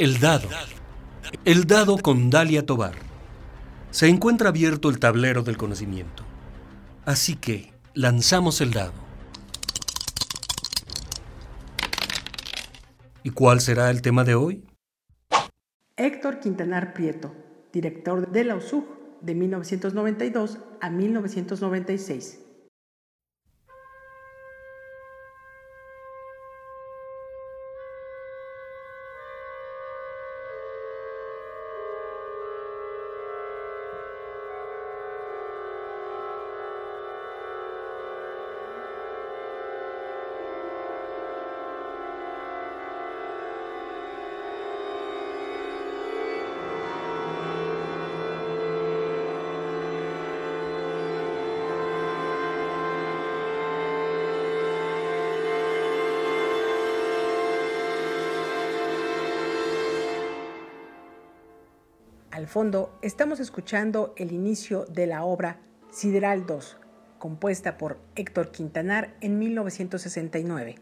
El dado. El dado con Dalia Tobar. Se encuentra abierto el tablero del conocimiento. Así que lanzamos el dado. ¿Y cuál será el tema de hoy? Héctor Quintanar Prieto, director de la USUG de 1992 a 1996. Al fondo estamos escuchando el inicio de la obra Sideral 2, compuesta por Héctor Quintanar en 1969.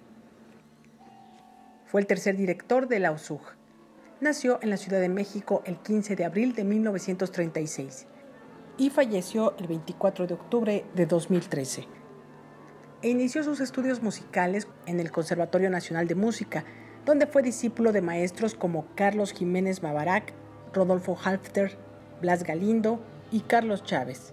Fue el tercer director de la USUG. Nació en la Ciudad de México el 15 de abril de 1936 y falleció el 24 de octubre de 2013. E inició sus estudios musicales en el Conservatorio Nacional de Música, donde fue discípulo de maestros como Carlos Jiménez Mabarac, Rodolfo Halfter, Blas Galindo y Carlos Chávez.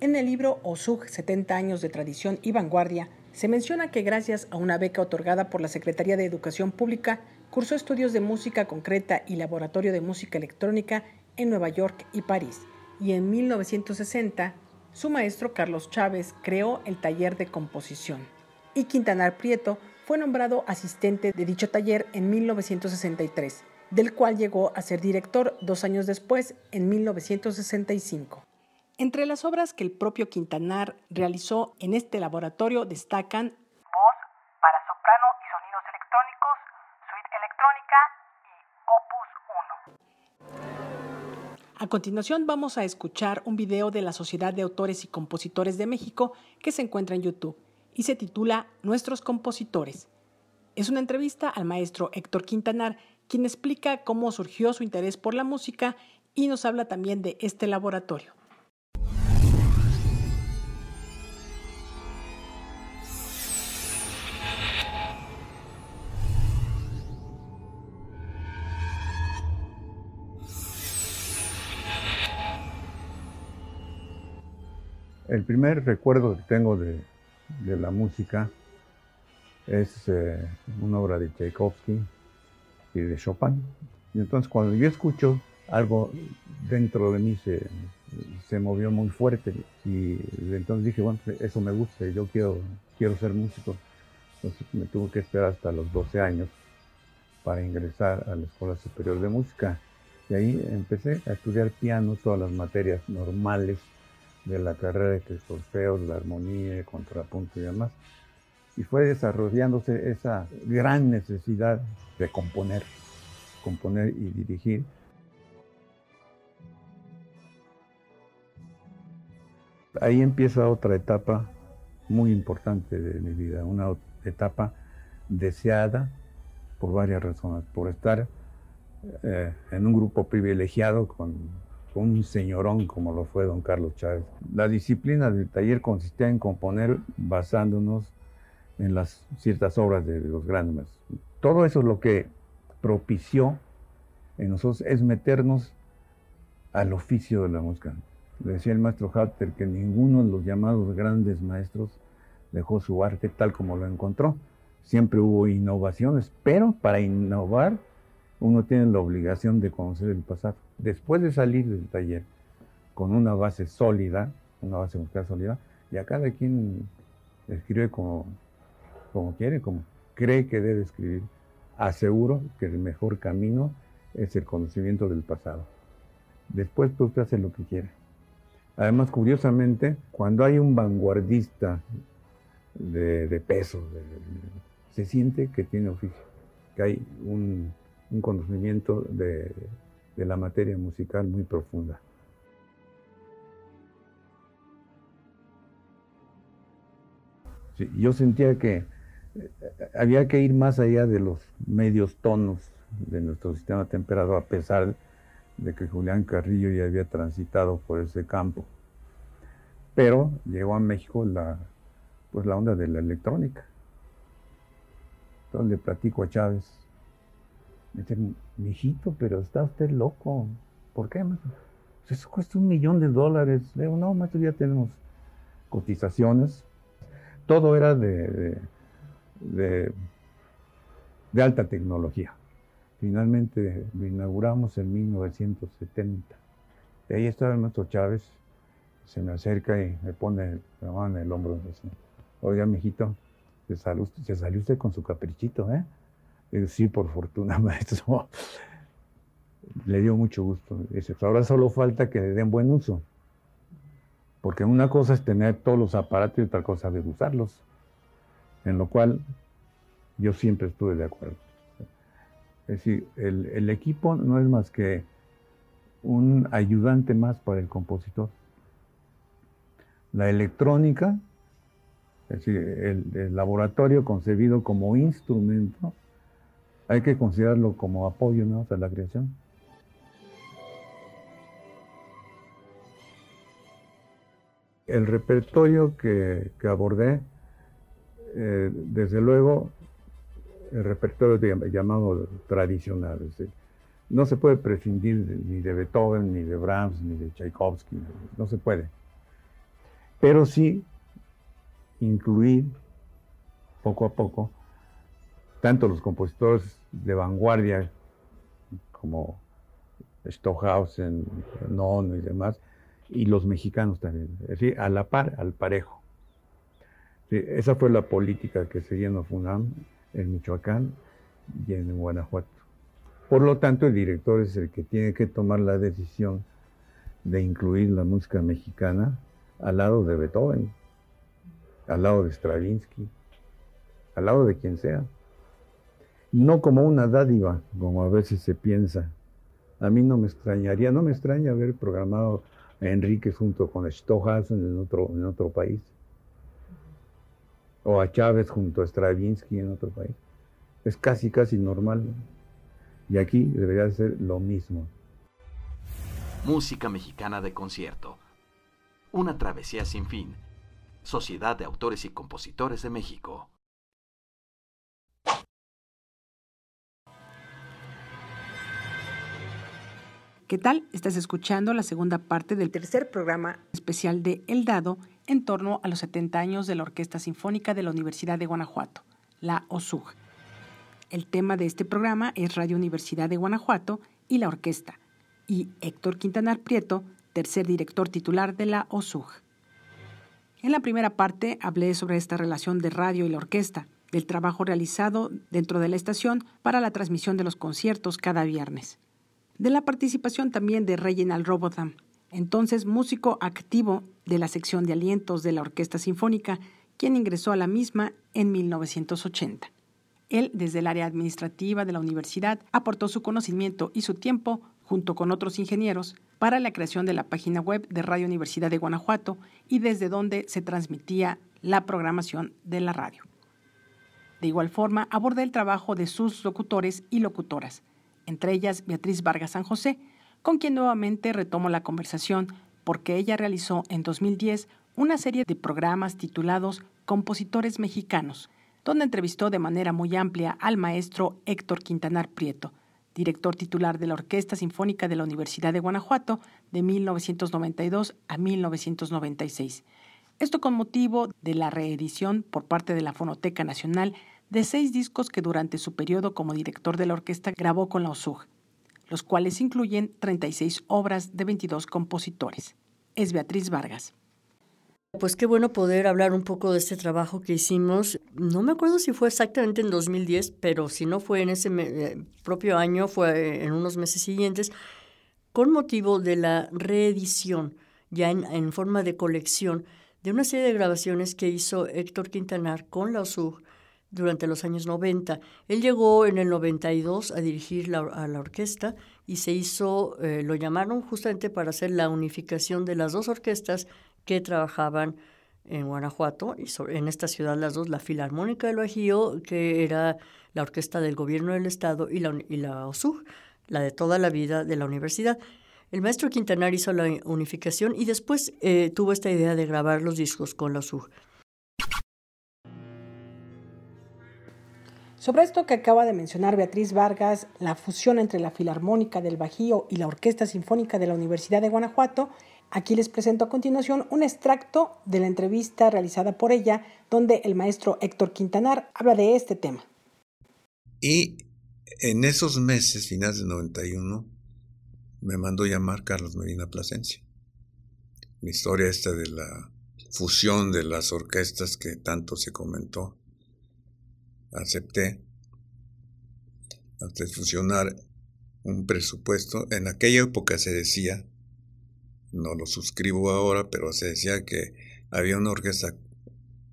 En el libro OSUG 70 años de tradición y vanguardia, se menciona que gracias a una beca otorgada por la Secretaría de Educación Pública, cursó estudios de música concreta y laboratorio de música electrónica en Nueva York y París, y en 1960 su maestro Carlos Chávez creó el taller de composición. Y Quintanar Prieto fue nombrado asistente de dicho taller en 1963 del cual llegó a ser director dos años después, en 1965. Entre las obras que el propio Quintanar realizó en este laboratorio destacan Voz para soprano y sonidos electrónicos, Suite electrónica y Opus 1. A continuación vamos a escuchar un video de la Sociedad de Autores y Compositores de México que se encuentra en YouTube y se titula Nuestros Compositores. Es una entrevista al maestro Héctor Quintanar, quien explica cómo surgió su interés por la música y nos habla también de este laboratorio. El primer recuerdo que tengo de, la música es eh, una obra de Tchaikovsky, de Chopin. Y entonces cuando yo escucho algo dentro de mí se, se movió muy fuerte y entonces dije, bueno, eso me gusta, yo quiero, quiero ser músico. Entonces me tuve que esperar hasta los 12 años para ingresar a la Escuela Superior de Música. Y ahí empecé a estudiar piano, todas las materias normales de la carrera de solfeo, la armonía, el contrapunto y demás y fue desarrollándose esa gran necesidad de componer, componer y dirigir. Ahí empieza otra etapa muy importante de mi vida, una etapa deseada por varias razones, por estar eh, en un grupo privilegiado con, con, un señorón como lo fue don Carlos Chávez. La disciplina del taller consistía en componer basándonos en las ciertas obras de los grandes Todo eso es lo que propició en nosotros es meternos al oficio de la música. Le decía el maestro Halter que ninguno de los llamados grandes maestros dejó su arte tal como lo encontró. Siempre hubo innovaciones, pero para innovar uno tiene la obligación de conocer el pasado. Después de salir del taller con una base sólida, una base musical sólida, ya cada quien escribe como como quiere, como cree que debe escribir. Aseguro que el mejor camino es el conocimiento del pasado. Después tú te haces lo que quieras. Además, curiosamente, cuando hay un vanguardista de, peso, se siente que tiene oficio, que hay un, conocimiento de, de la materia musical muy profunda. Sí, yo sentía que había que ir más allá de los medios tonos de nuestro sistema temperado, a pesar de que Julián Carrillo ya había transitado por ese campo. Pero llegó a México la, pues la onda de la electrónica. Entonces le platico a Chávez. Me dice, mijito, pero está usted loco. ¿Por qué? Pues eso cuesta un millón de dólares. Le digo, no, maestro, ya tenemos cotizaciones. Todo era de, de alta tecnología. Finalmente lo inauguramos en 1970. Y ahí estaba el maestro Chávez, se me acerca y me pone la mano en el hombro. Dice, Oiga, mijito, se salió, se usted con su caprichito, ¿eh? Sí, por fortuna, maestro. Le dio mucho gusto. Dice, pues ahora solo falta que le den buen uso. Porque una cosa es tener todos los aparatos y otra cosa es usarlos. En lo cual yo siempre estuve de acuerdo. Es decir, el, equipo no es más que un ayudante más para el compositor. La electrónica, es decir, el, laboratorio concebido como instrumento, hay que considerarlo como apoyo ¿no? a la creación. El repertorio que, abordé, eh, desde luego, el repertorio llamado tradicional. no se puede prescindir ni de Beethoven, ni de Brahms, ni de Tchaikovsky, no se puede. Pero sí incluir poco a poco tanto los compositores de vanguardia como Stockhausen, Nono y demás, y los mexicanos también, es decir, a la par, al parejo. Esa fue la política que seguía FUNAM en Michoacán y en Guanajuato. Por lo tanto, el director es el que tiene que tomar la decisión de incluir la música mexicana al lado de Beethoven, al lado de Stravinsky, al lado de quien sea. No como una dádiva, como a veces se piensa. A mí no me extrañaría, no me extraña haber programado a Enrique junto con Stockhausen en otro, en otro país o a Chávez junto a Stravinsky en otro país. Es casi, casi normal. Y aquí debería ser lo mismo. Música mexicana de concierto. Una travesía sin fin. Sociedad de Autores y Compositores de México. ¿Qué tal? Estás escuchando la segunda parte del tercer programa especial de El Dado en torno a los 70 años de la Orquesta Sinfónica de la Universidad de Guanajuato, la OSUG. El tema de este programa es Radio Universidad de Guanajuato y la orquesta, y Héctor Quintanar Prieto, tercer director titular de la OSUG. En la primera parte hablé sobre esta relación de radio y la orquesta, del trabajo realizado dentro de la estación para la transmisión de los conciertos cada viernes, de la participación también de Reginald Robotham, entonces músico activo de la sección de alientos de la Orquesta Sinfónica, quien ingresó a la misma en 1980. Él, desde el área administrativa de la universidad, aportó su conocimiento y su tiempo, junto con otros ingenieros, para la creación de la página web de Radio Universidad de Guanajuato y desde donde se transmitía la programación de la radio. De igual forma, abordé el trabajo de sus locutores y locutoras, entre ellas Beatriz Vargas San José, con quien nuevamente retomo la conversación porque ella realizó en 2010 una serie de programas titulados Compositores Mexicanos, donde entrevistó de manera muy amplia al maestro Héctor Quintanar Prieto, director titular de la Orquesta Sinfónica de la Universidad de Guanajuato de 1992 a 1996. Esto con motivo de la reedición por parte de la Fonoteca Nacional de seis discos que durante su periodo como director de la orquesta grabó con la OSUG, los cuales incluyen 36 obras de 22 compositores. Es Beatriz Vargas. Pues qué bueno poder hablar un poco de este trabajo que hicimos. No me acuerdo si fue exactamente en 2010, pero si no fue en ese eh, propio año, fue en unos meses siguientes, con motivo de la reedición, ya en, forma de colección, de una serie de grabaciones que hizo Héctor Quintanar con la durante los años 90. Él llegó en el 92 a dirigir a la orquesta y se hizo, eh, lo llamaron justamente para hacer la unificación de las dos orquestas que trabajaban en Guanajuato, y en esta ciudad las dos, la Filarmónica del Bajío, que era la orquesta del gobierno del estado, y la, y la OSUG, la de toda la vida de la universidad. El maestro Quintanar hizo la unificación y después eh, tuvo esta idea de grabar los discos con la OSUG. Sobre esto que acaba de mencionar Beatriz Vargas, la fusión entre la Filarmónica del Bajío y la Orquesta Sinfónica de la Universidad de Guanajuato, aquí les presento a continuación un extracto de la entrevista realizada por ella, donde el maestro Héctor Quintanar habla de este tema. Y en esos meses, finales de 91, me mandó llamar Carlos Medina Plasencia. La historia esta de la fusión de las orquestas que tanto se comentó acepté hasta fusionar un presupuesto. En aquella época se decía, no lo suscribo ahora, pero se decía que había una orquesta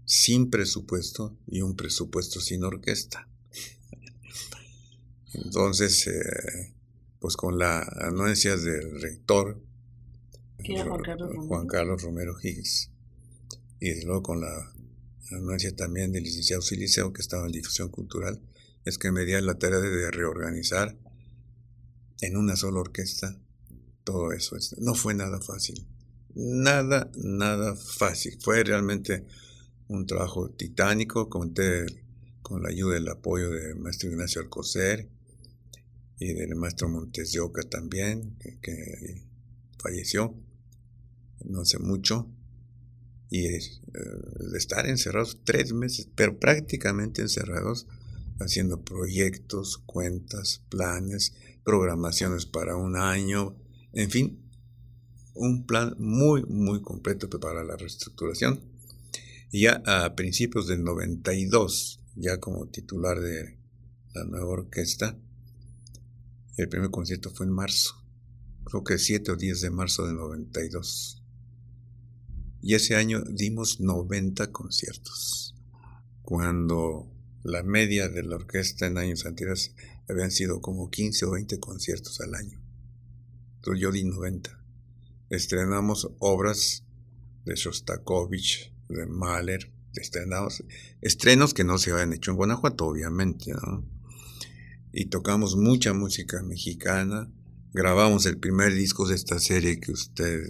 sin presupuesto y un presupuesto sin orquesta. Entonces, eh, pues con la anuencia del rector, Juan Carlos, Juan Carlos Romero Higgs, y luego con la anuencia también del licenciado Siliceo, que estaba en difusión cultural, es que me dio la tarea de reorganizar en una sola orquesta todo eso. No fue nada fácil. Nada, nada fácil. Fue realmente un trabajo titánico. Conté con la ayuda y el apoyo del maestro Ignacio Alcocer y del maestro Montes de Oca también, que falleció no hace mucho y eh, de estar encerrados tres meses, pero prácticamente encerrados, haciendo proyectos, cuentas, planes, programaciones para un año, en fin, un plan muy, muy completo para la reestructuración. Y ya a principios del 92, ya como titular de la nueva orquesta, el primer concierto fue en marzo, creo que 7 o 10 de marzo del 92 y ese año dimos 90 conciertos, cuando la media de la orquesta en años anteriores habían sido como 15 o 20 conciertos al año. Entonces yo di 90. Estrenamos obras de Shostakovich, de Mahler, estrenamos estrenos que no se habían hecho en Guanajuato, obviamente, Y tocamos mucha música mexicana, grabamos el primer disco de esta serie que usted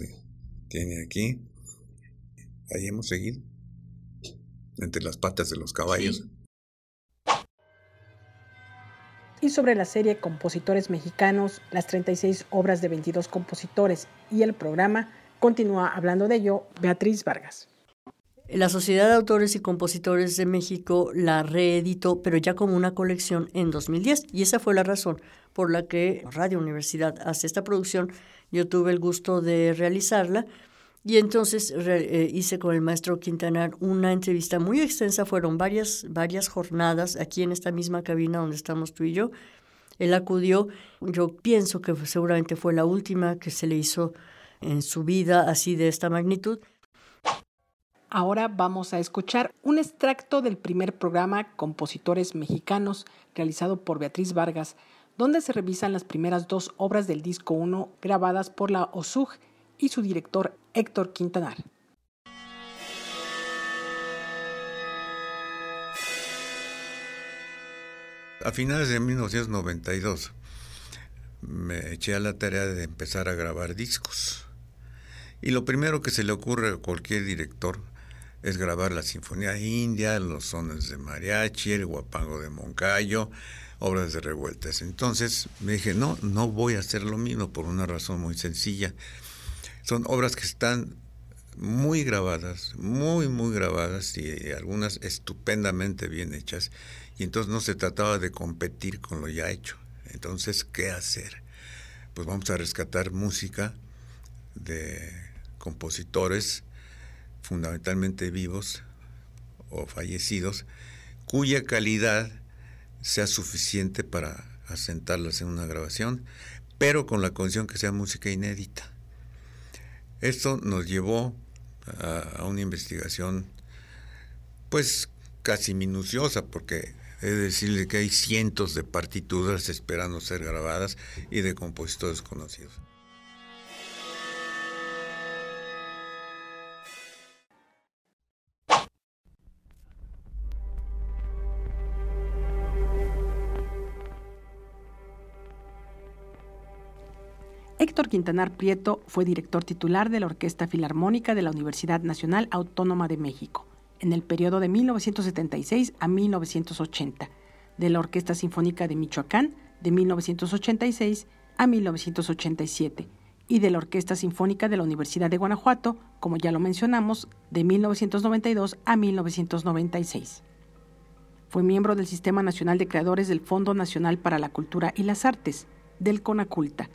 tiene aquí, ahí hemos seguido, entre las patas de los caballos. Y sobre la serie Compositores Mexicanos, las 36 obras de 22 compositores y el programa, continúa hablando de ello Beatriz Vargas. La Sociedad de Autores y Compositores de México la reeditó, pero ya como una colección en 2010. Y esa fue la razón por la que Radio Universidad hace esta producción. Yo tuve el gusto de realizarla y entonces eh, hice con el maestro Quintanar una entrevista muy extensa, fueron varias, varias jornadas aquí en esta misma cabina donde estamos tú y yo. Él acudió, yo pienso que seguramente fue la última que se le hizo en su vida así de esta magnitud. Ahora vamos a escuchar un extracto del primer programa Compositores Mexicanos realizado por Beatriz Vargas, donde se revisan las primeras dos obras del disco 1 grabadas por la OSUG y su director Héctor Quintanar. A finales de 1992 me eché a la tarea de empezar a grabar discos. Y lo primero que se le ocurre a cualquier director es grabar la Sinfonía India, los sones de mariachi, el guapango de Moncayo, obras de revueltas. Entonces me dije, no, no voy a hacer lo mismo por una razón muy sencilla. Son obras que están muy grabadas, muy, muy grabadas y algunas estupendamente bien hechas. Y entonces no se trataba de competir con lo ya hecho. Entonces, ¿qué hacer? Pues vamos a rescatar música de compositores fundamentalmente vivos o fallecidos, cuya calidad sea suficiente para asentarlas en una grabación, pero con la condición que sea música inédita. Esto nos llevó a, una investigación pues casi minuciosa porque de decirle que hay cientos de partituras esperando ser grabadas y de compositores conocidos. Héctor Quintanar Prieto fue director titular de la Orquesta Filarmónica de la Universidad Nacional Autónoma de México en el periodo de 1976 a 1980, de la Orquesta Sinfónica de Michoacán de 1986 a 1987 y de la Orquesta Sinfónica de la Universidad de Guanajuato, como ya lo mencionamos, de 1992 a 1996. Fue miembro del Sistema Nacional de Creadores del Fondo Nacional para la Cultura y las Artes, del CONACULTA.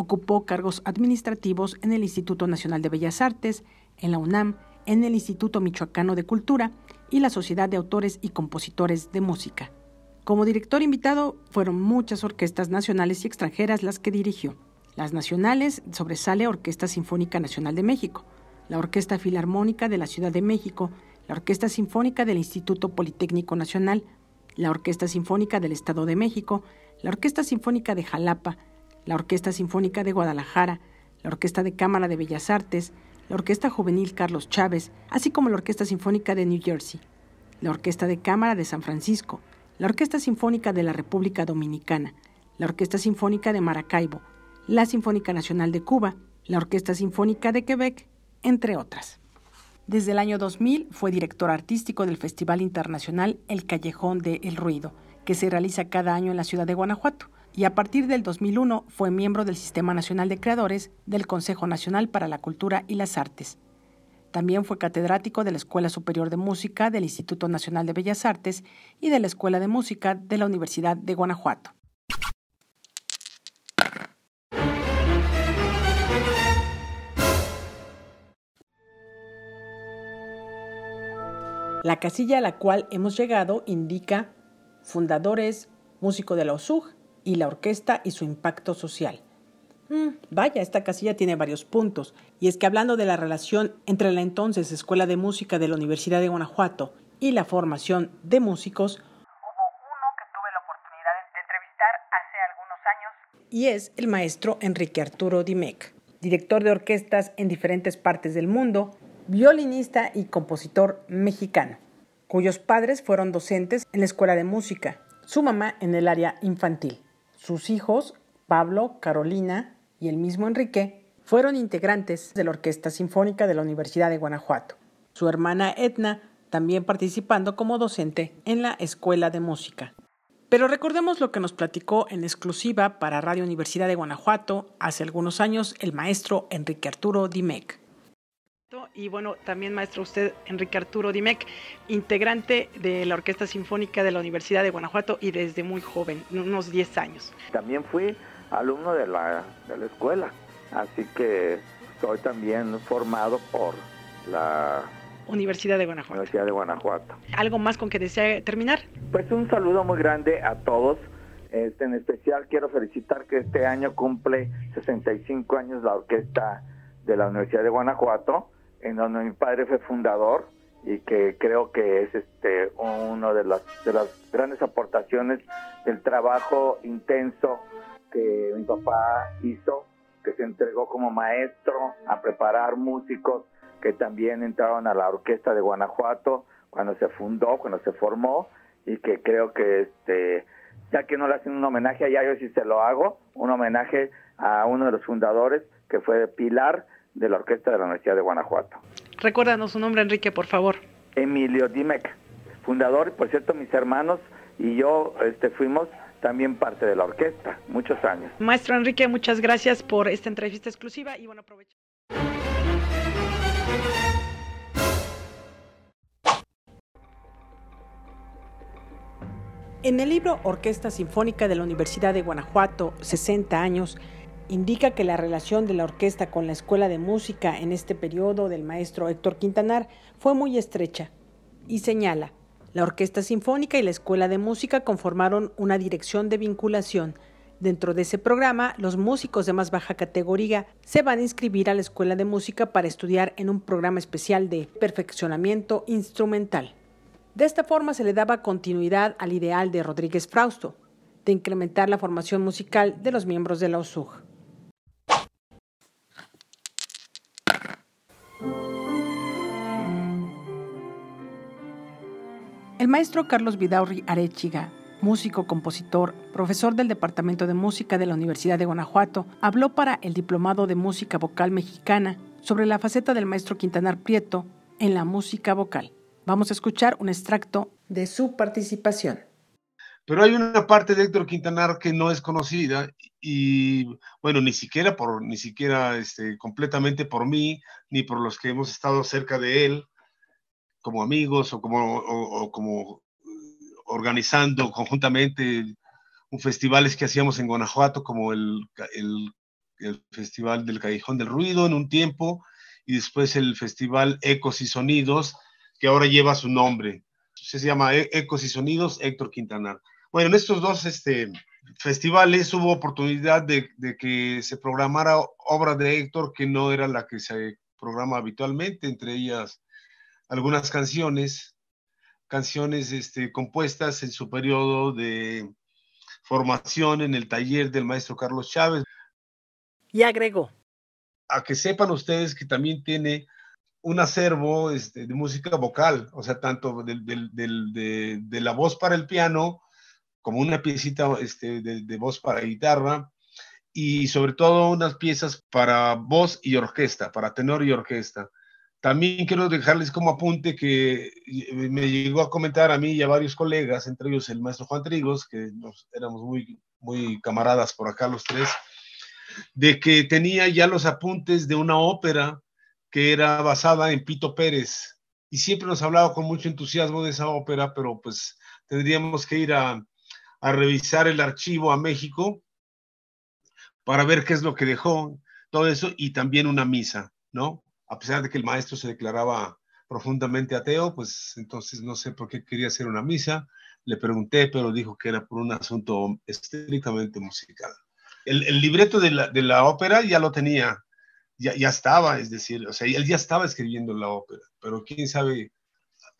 Ocupó cargos administrativos en el Instituto Nacional de Bellas Artes, en la UNAM, en el Instituto Michoacano de Cultura y la Sociedad de Autores y Compositores de Música. Como director invitado fueron muchas orquestas nacionales y extranjeras las que dirigió. Las nacionales sobresale Orquesta Sinfónica Nacional de México, la Orquesta Filarmónica de la Ciudad de México, la Orquesta Sinfónica del Instituto Politécnico Nacional, la Orquesta Sinfónica del Estado de México, la Orquesta Sinfónica de Jalapa, la Orquesta Sinfónica de Guadalajara, la Orquesta de Cámara de Bellas Artes, la Orquesta Juvenil Carlos Chávez, así como la Orquesta Sinfónica de New Jersey, la Orquesta de Cámara de San Francisco, la Orquesta Sinfónica de la República Dominicana, la Orquesta Sinfónica de Maracaibo, la Sinfónica Nacional de Cuba, la Orquesta Sinfónica de Quebec, entre otras. Desde el año 2000 fue director artístico del Festival Internacional El Callejón de El Ruido, que se realiza cada año en la ciudad de Guanajuato, y a partir del 2001 fue miembro del Sistema Nacional de Creadores del Consejo Nacional para la Cultura y las Artes. También fue catedrático de la Escuela Superior de Música del Instituto Nacional de Bellas Artes y de la Escuela de Música de la Universidad de Guanajuato. La casilla a la cual hemos llegado indica fundadores, músico de la OSUG y la orquesta y su impacto social. Mm, vaya, esta casilla tiene varios puntos, y es que hablando de la relación entre la entonces Escuela de Música de la Universidad de Guanajuato y la formación de músicos, Hubo uno que tuve la oportunidad de entrevistar hace algunos años. y es el maestro Enrique Arturo Dimec, director de orquestas en diferentes partes del mundo, violinista y compositor mexicano, cuyos padres fueron docentes en la Escuela de Música, su mamá en el área infantil. Sus hijos, Pablo, Carolina y el mismo Enrique, fueron integrantes de la Orquesta Sinfónica de la Universidad de Guanajuato. Su hermana Etna también participando como docente en la Escuela de Música. Pero recordemos lo que nos platicó en exclusiva para Radio Universidad de Guanajuato hace algunos años el maestro Enrique Arturo Dimec. Y bueno, también maestro usted, Enrique Arturo Dimec, integrante de la Orquesta Sinfónica de la Universidad de Guanajuato y desde muy joven, unos 10 años. También fui alumno de la, de la escuela, así que soy también formado por la Universidad de Guanajuato. Universidad de Guanajuato. ¿Algo más con que desea terminar? Pues un saludo muy grande a todos. Este, en especial quiero felicitar que este año cumple 65 años la orquesta de la Universidad de Guanajuato, en donde mi padre fue fundador y que creo que es este uno de las de las grandes aportaciones del trabajo intenso que mi papá hizo, que se entregó como maestro a preparar músicos que también entraron a la orquesta de Guanajuato cuando se fundó, cuando se formó y que creo que este ya que no le hacen un homenaje allá yo sí se lo hago, un homenaje a uno de los fundadores que fue Pilar de la orquesta de la Universidad de Guanajuato. Recuérdanos su nombre, Enrique, por favor. Emilio Dimec, fundador, y por cierto, mis hermanos y yo este, fuimos también parte de la orquesta, muchos años. Maestro Enrique, muchas gracias por esta entrevista exclusiva y bueno, aprovecho. En el libro Orquesta Sinfónica de la Universidad de Guanajuato, 60 años, indica que la relación de la orquesta con la Escuela de Música en este periodo del maestro Héctor Quintanar fue muy estrecha y señala, la Orquesta Sinfónica y la Escuela de Música conformaron una dirección de vinculación. Dentro de ese programa, los músicos de más baja categoría se van a inscribir a la Escuela de Música para estudiar en un programa especial de perfeccionamiento instrumental. De esta forma se le daba continuidad al ideal de Rodríguez Frausto, de incrementar la formación musical de los miembros de la OSUG. El maestro Carlos Vidaurri Arechiga músico, compositor, profesor del Departamento de Música de la Universidad de Guanajuato, habló para el Diplomado de Música Vocal Mexicana sobre la faceta del maestro Quintanar Prieto en la música vocal. Vamos a escuchar un extracto de su participación. Pero hay una parte de Héctor Quintanar que no es conocida y, bueno, ni siquiera por, ni siquiera este, completamente por mí, ni por los que hemos estado cerca de él, como amigos o como, organizando conjuntamente un festivales que hacíamos en Guanajuato, como el, el, el, Festival del Callejón del Ruido en un tiempo, y después el Festival Ecos y Sonidos, que ahora lleva su nombre. Se llama e-, Ecos y Sonidos Héctor Quintanar. Bueno, en estos dos este, festivales hubo oportunidad de, de, que se programara obra de Héctor que no era la que se programa habitualmente, entre ellas algunas canciones, canciones este, compuestas en su periodo de formación en el taller del maestro Carlos Chávez. Y agregó. A que sepan ustedes que también tiene un acervo este, de música vocal, o sea, tanto de, de, de, la voz para el piano como una piecita este, de, voz para guitarra y sobre todo unas piezas para voz y orquesta, para tenor y orquesta. También quiero dejarles como apunte que me llegó a comentar a mí y a varios colegas, entre ellos el maestro Juan Trigos, que nos, éramos muy, muy camaradas por acá los tres, de que tenía ya los apuntes de una ópera que era basada en Pito Pérez. Y siempre nos hablaba con mucho entusiasmo de esa ópera, pero pues tendríamos que ir a, a revisar el archivo a México para ver qué es lo que dejó, todo eso, y también una misa, ¿no? A pesar de que el maestro se declaraba profundamente ateo, pues entonces no sé por qué quería hacer una misa. Le pregunté, pero dijo que era por un asunto estrictamente musical. El, el libreto de la, de la, ópera ya lo tenía, ya, ya estaba, es decir, o sea, él ya estaba escribiendo la ópera, pero quién sabe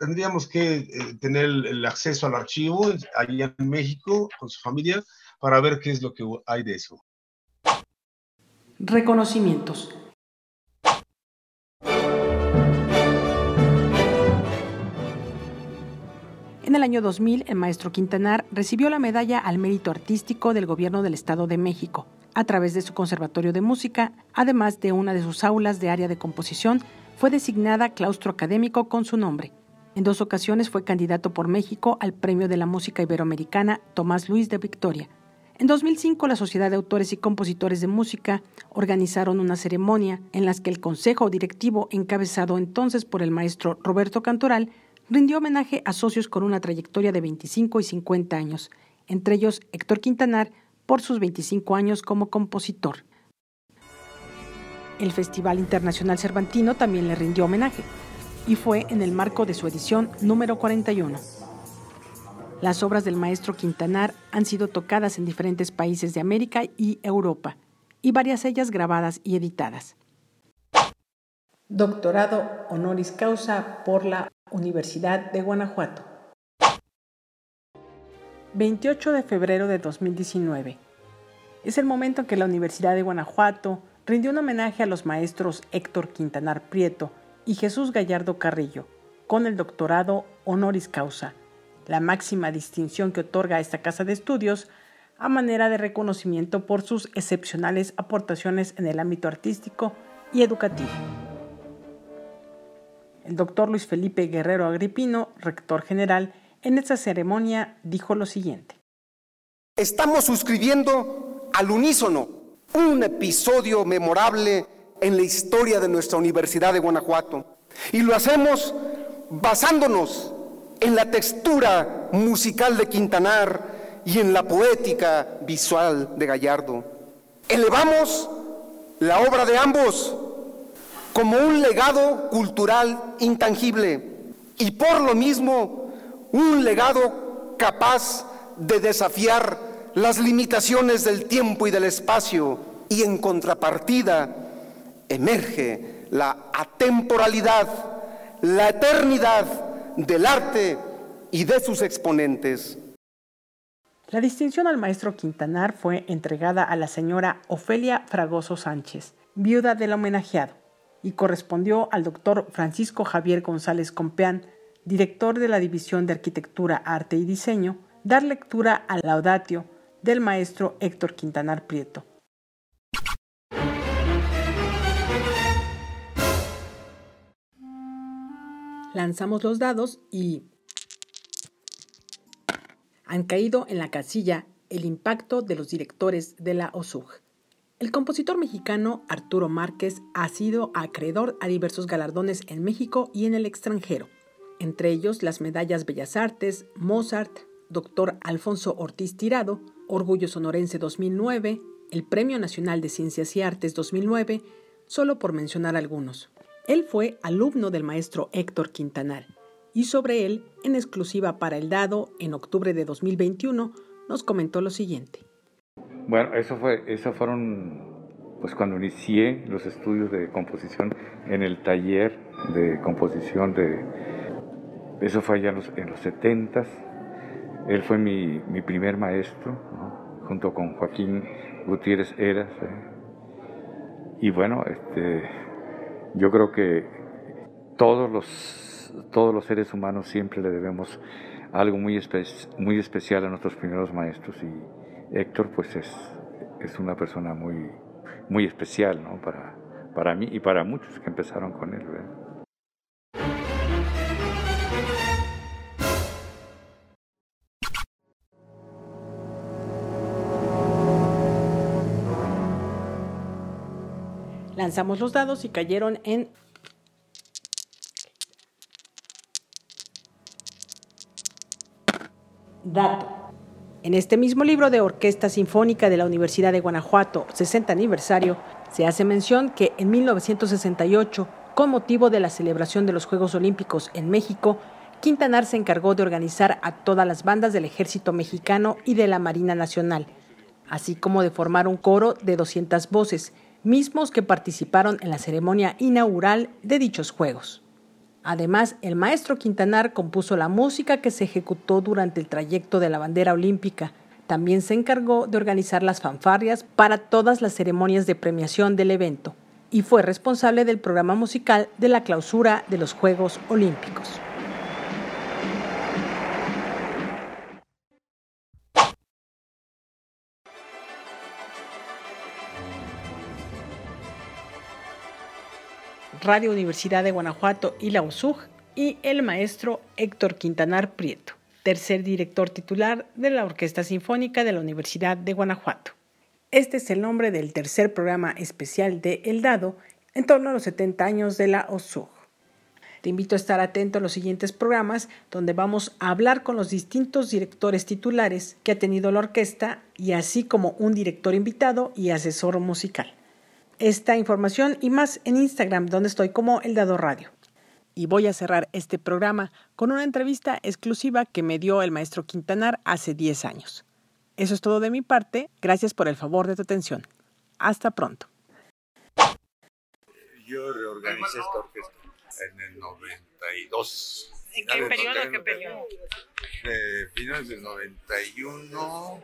tendríamos que eh, tener el acceso al archivo allá en México con su familia para ver qué es lo que hay de eso. Reconocimientos. En el año 2000, el maestro Quintanar recibió la medalla al mérito artístico del Gobierno del Estado de México a través de su Conservatorio de Música, además de una de sus aulas de área de composición, fue designada claustro académico con su nombre. En dos ocasiones fue candidato por México al Premio de la Música Iberoamericana Tomás Luis de Victoria. En 2005, la Sociedad de Autores y Compositores de Música organizaron una ceremonia en la que el Consejo Directivo, encabezado entonces por el maestro Roberto Cantoral, rindió homenaje a socios con una trayectoria de 25 y 50 años, entre ellos Héctor Quintanar, por sus 25 años como compositor. El Festival Internacional Cervantino también le rindió homenaje y fue en el marco de su edición número 41. Las obras del maestro Quintanar han sido tocadas en diferentes países de América y Europa, y varias ellas grabadas y editadas. Doctorado honoris causa por la Universidad de Guanajuato. 28 de febrero de 2019. Es el momento en que la Universidad de Guanajuato rindió un homenaje a los maestros Héctor Quintanar Prieto, y Jesús Gallardo Carrillo, con el doctorado honoris causa, la máxima distinción que otorga esta casa de estudios a manera de reconocimiento por sus excepcionales aportaciones en el ámbito artístico y educativo. El doctor Luis Felipe Guerrero Agripino, rector general, en esta ceremonia dijo lo siguiente. Estamos suscribiendo al unísono un episodio memorable en la historia de nuestra Universidad de Guanajuato. Y lo hacemos basándonos en la textura musical de Quintanar y en la poética visual de Gallardo. Elevamos la obra de ambos como un legado cultural intangible y por lo mismo un legado capaz de desafiar las limitaciones del tiempo y del espacio y en contrapartida emerge la atemporalidad, la eternidad del arte y de sus exponentes. La distinción al maestro Quintanar fue entregada a la señora Ofelia Fragoso Sánchez, viuda del homenajeado, y correspondió al doctor Francisco Javier González Compeán, director de la División de Arquitectura, Arte y Diseño dar lectura al laudatio del maestro Héctor Quintanar Prieto. Lanzamos los dados y han caído en la casilla el impacto de los directores de la OSUG. El compositor mexicano Arturo Márquez ha sido acreedor a diversos galardones en México y en el extranjero, entre ellos las medallas Bellas Artes, Mozart, Dr. Alfonso Ortiz Tirado, Orgullo Sonorense 2009, el Premio Nacional de Ciencias y Artes 2009, solo por mencionar algunos. Él fue alumno del maestro Héctor Quintanar y sobre él, en exclusiva para el dado, en octubre de 2021, nos comentó lo siguiente. Bueno, eso fue, eso fueron, pues cuando inicié los estudios de composición en el taller de composición de, eso fue allá en los, en los 70 Él fue mi, primer maestro, junto con Joaquín Gutiérrez Eras. ¿eh? Y bueno, este, yo creo que todos los, todos los seres humanos siempre le debemos algo muy, muy especial a nuestros primeros maestros y Héctor pues es, es una persona muy, muy especial ¿no? para, para mí y para muchos que empezaron con él. Lanzamos los dados y cayeron en dato. En este mismo libro de Orquesta Sinfónica de la Universidad de Guanajuato, 60 aniversario, se hace mención que en 1968, con motivo de la celebración de los Juegos Olímpicos en México, Quintanar se encargó de organizar a todas las bandas del Ejército Mexicano y de la Marina Nacional, así como de formar un coro de 200 voces, mismos que participaron en la ceremonia inaugural de dichos Juegos. Además, el maestro Quintanar compuso la música que se ejecutó durante el trayecto de la bandera olímpica. También se encargó de organizar las fanfarrias para todas las ceremonias de premiación del evento y fue responsable del programa musical de la clausura de los Juegos Olímpicos. Radio Universidad de Guanajuato y la USUG, y el maestro Héctor Quintanar Prieto, tercer director titular de la Orquesta Sinfónica de la Universidad de Guanajuato. Este es el nombre del tercer programa especial de El Dado en torno a los 70 años de la OSUG. Te invito a estar atento a los siguientes programas donde vamos a hablar con los distintos directores titulares que ha tenido la orquesta y así como un director invitado y asesor musical esta información y más en Instagram, donde estoy como El Dado Radio. Y voy a cerrar este programa con una entrevista exclusiva que me dio el maestro Quintanar hace 10 años. Eso es todo de mi parte. Gracias por el favor de tu atención. Hasta pronto. Yo reorganicé esta orquesta en el 92. ¿En qué periodo? ¿Qué periodo? De finales del 91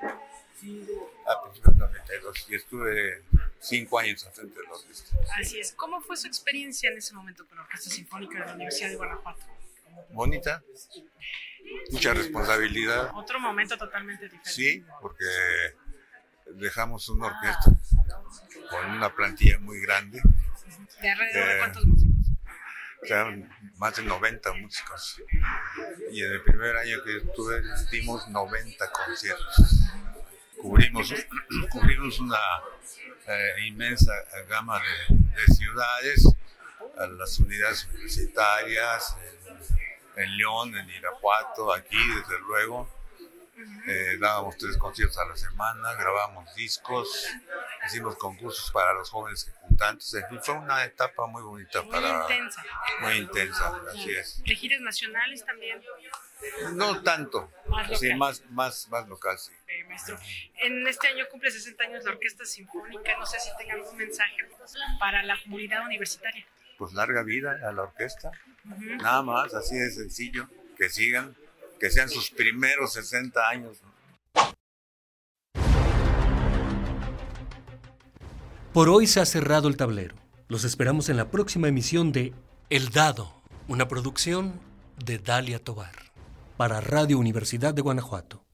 a principios del 92. Y estuve cinco años al frente de la orquesta. Así es. ¿Cómo fue su experiencia en ese momento con la Orquesta Sinfónica de la Universidad de Guanajuato? Bonita, mucha responsabilidad. Otro momento totalmente diferente. Sí, porque dejamos una orquesta con una plantilla muy grande. ¿De alrededor de cuántos músicos? Más de 90 músicos. Y en el primer año que estuve dimos 90 conciertos. Cubrimos, cubrimos una eh, inmensa gama de, ciudades, las unidades universitarias, en, León, en Irapuato, aquí desde luego. Eh, dábamos tres conciertos a la semana, grabamos discos, hicimos concursos para los jóvenes ejecutantes. fue una etapa muy bonita muy para. Intensa. Muy intensa, así es. ¿De giras nacionales también? No tanto, más local. Sí, más, más, más local, sí. maestro. En este año cumple 60 años la Orquesta Sinfónica. No sé si tenga algún mensaje para la comunidad universitaria. Pues larga vida a la orquesta. Nada más, así de sencillo. Que sigan, que sean sus primeros 60 años. Por hoy se ha cerrado el tablero. Los esperamos en la próxima emisión de El Dado, una producción de Dalia Tobar para Radio Universidad de Guanajuato.